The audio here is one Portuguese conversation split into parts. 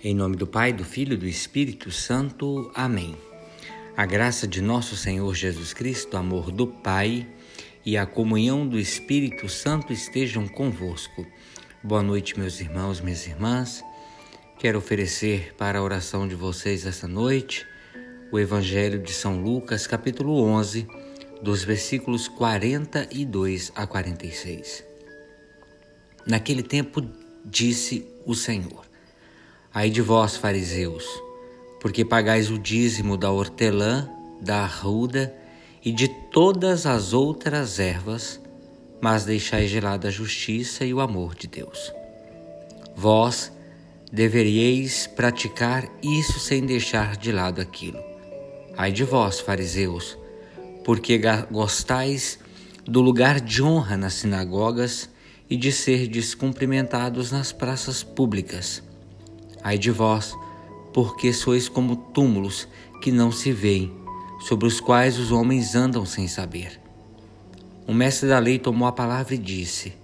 Em nome do Pai, do Filho e do Espírito Santo. Amém. A graça de nosso Senhor Jesus Cristo, o amor do Pai e a comunhão do Espírito Santo estejam convosco. Boa noite, meus irmãos, minhas irmãs. Quero oferecer para a oração de vocês esta noite o Evangelho de São Lucas, capítulo 11, dos versículos 42 a 46. Naquele tempo disse o Senhor: Ai de vós, fariseus, porque pagais o dízimo da hortelã, da arruda e de todas as outras ervas, mas deixais de lado a justiça e o amor de Deus. Vós deveríeis praticar isso sem deixar de lado aquilo. Ai de vós, fariseus, porque gostais do lugar de honra nas sinagogas e de ser descumprimentados nas praças públicas. Ai de vós, porque sois como túmulos que não se veem, sobre os quais os homens andam sem saber. O mestre da lei tomou a palavra e disse: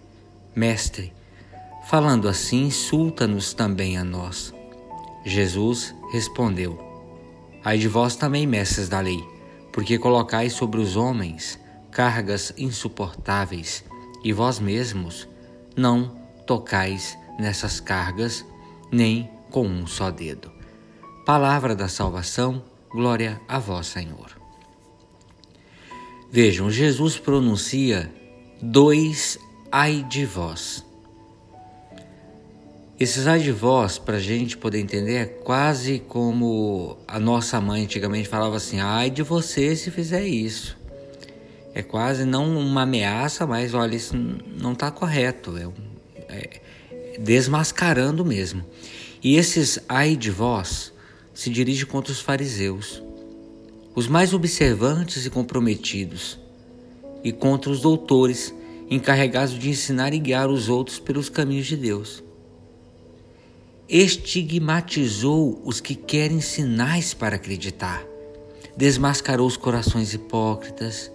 Mestre, falando assim, insulta-nos também a nós. Jesus respondeu: Ai de vós também, mestres da lei, porque colocais sobre os homens cargas insuportáveis, e vós mesmos não tocais nessas cargas, nem com um só dedo. Palavra da salvação, glória a vós, Senhor. Vejam, Jesus pronuncia dois ai de vós. Esses ai de vós, para a gente poder entender, é quase como a nossa mãe antigamente falava assim: ai de você se fizer isso. É quase não uma ameaça, mas olha, isso não está correto. É, é desmascarando mesmo. E esses ai de vós se dirige contra os fariseus, os mais observantes e comprometidos, e contra os doutores encarregados de ensinar e guiar os outros pelos caminhos de Deus. Estigmatizou os que querem sinais para acreditar, desmascarou os corações hipócritas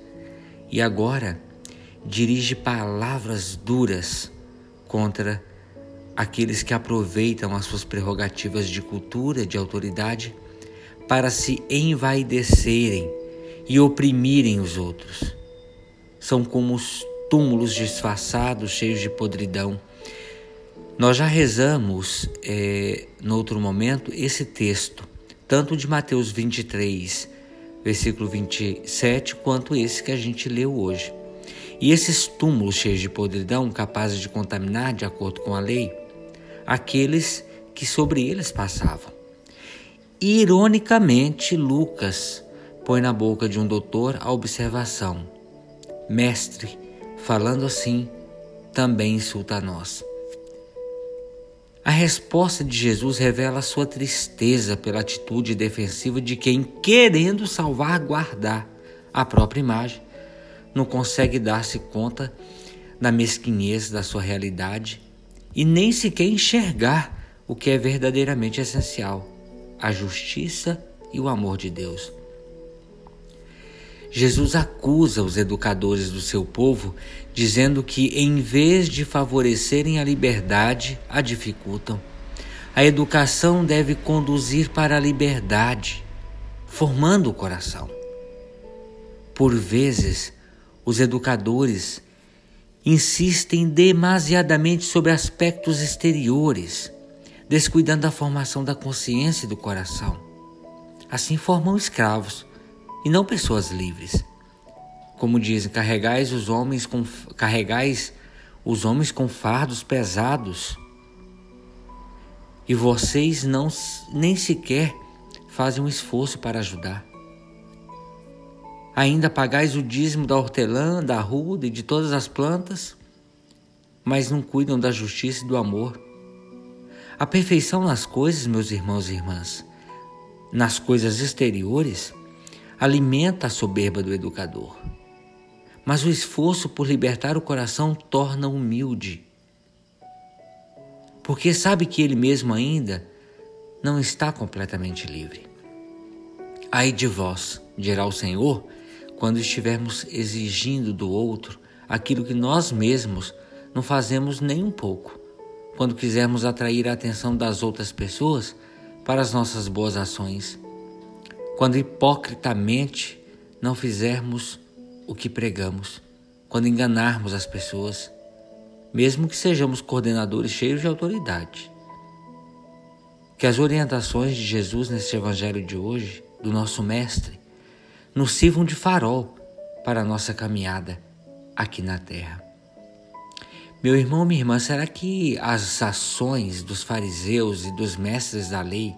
e agora dirige palavras duras contra aqueles que aproveitam as suas prerrogativas de cultura, de autoridade, para se envaidecerem e oprimirem os outros. São como os túmulos disfarçados, cheios de podridão. Nós já rezamos, é, no outro momento, esse texto, tanto de Mateus 23, versículo 27, quanto esse que a gente leu hoje. E esses túmulos cheios de podridão, capazes de contaminar, de acordo com a lei, aqueles que sobre eles passavam. Ironicamente, Lucas põe na boca de um doutor a observação: Mestre, falando assim, também insulta a nós. A resposta de Jesus revela sua tristeza pela atitude defensiva de quem, querendo salvaguardar a própria imagem, não consegue dar-se conta da mesquinhez da sua realidade e nem sequer enxergar o que é verdadeiramente essencial: a justiça e o amor de Deus. Jesus acusa os educadores do seu povo, dizendo que, em vez de favorecerem a liberdade, a dificultam. A educação deve conduzir para a liberdade, formando o coração. Por vezes, os educadores insistem demasiadamente sobre aspectos exteriores, descuidando da formação da consciência e do coração. Assim formam escravos e não pessoas livres. Como dizem, carregais os homens com carregais os homens com fardos pesados e vocês não nem sequer fazem um esforço para ajudar. Ainda pagais o dízimo da hortelã, da arruda e de todas as plantas, mas não cuidam da justiça e do amor. A perfeição nas coisas, meus irmãos e irmãs, nas coisas exteriores, alimenta a soberba do educador. Mas o esforço por libertar o coração torna humilde. Porque sabe que ele mesmo ainda não está completamente livre. Ai de vós, dirá o Senhor, quando estivermos exigindo do outro aquilo que nós mesmos não fazemos nem um pouco. Quando quisermos atrair a atenção das outras pessoas para as nossas boas ações, quando hipocritamente não fizermos o que pregamos, quando enganarmos as pessoas, mesmo que sejamos coordenadores cheios de autoridade. Que as orientações de Jesus nesse Evangelho de hoje, do nosso Mestre, nos sirvam de farol para a nossa caminhada aqui na terra. Meu irmão, minha irmã, será que as ações dos fariseus e dos mestres da lei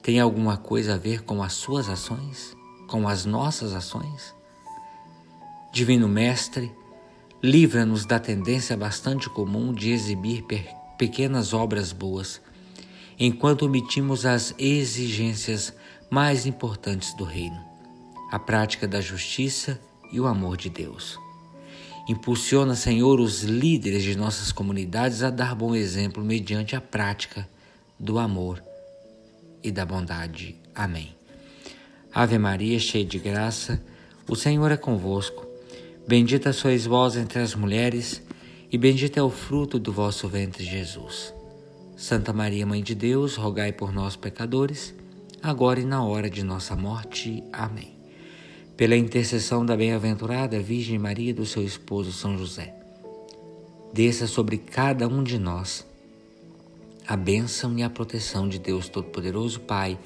têm alguma coisa a ver com as suas ações? Com as nossas ações? Divino Mestre, livra-nos da tendência bastante comum de exibir pequenas obras boas, enquanto omitimos as exigências mais importantes do Reino, a prática da justiça e o amor de Deus. Impulsiona, Senhor, os líderes de nossas comunidades a dar bom exemplo mediante a prática do amor e da bondade. Amém. Ave Maria, cheia de graça, o Senhor é convosco. Bendita sois vós entre as mulheres, e bendito é o fruto do vosso ventre, Jesus. Santa Maria, Mãe de Deus, rogai por nós, pecadores, agora e na hora de nossa morte. Amém pela intercessão da bem-aventurada Virgem Maria e do seu esposo São José. Desça sobre cada um de nós a bênção e a proteção de Deus Todo-Poderoso, Pai,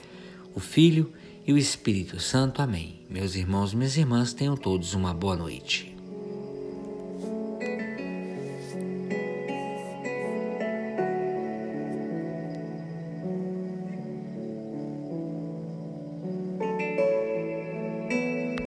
o Filho e o Espírito Santo. Amém. Meus irmãos, minhas irmãs, tenham todos uma boa noite.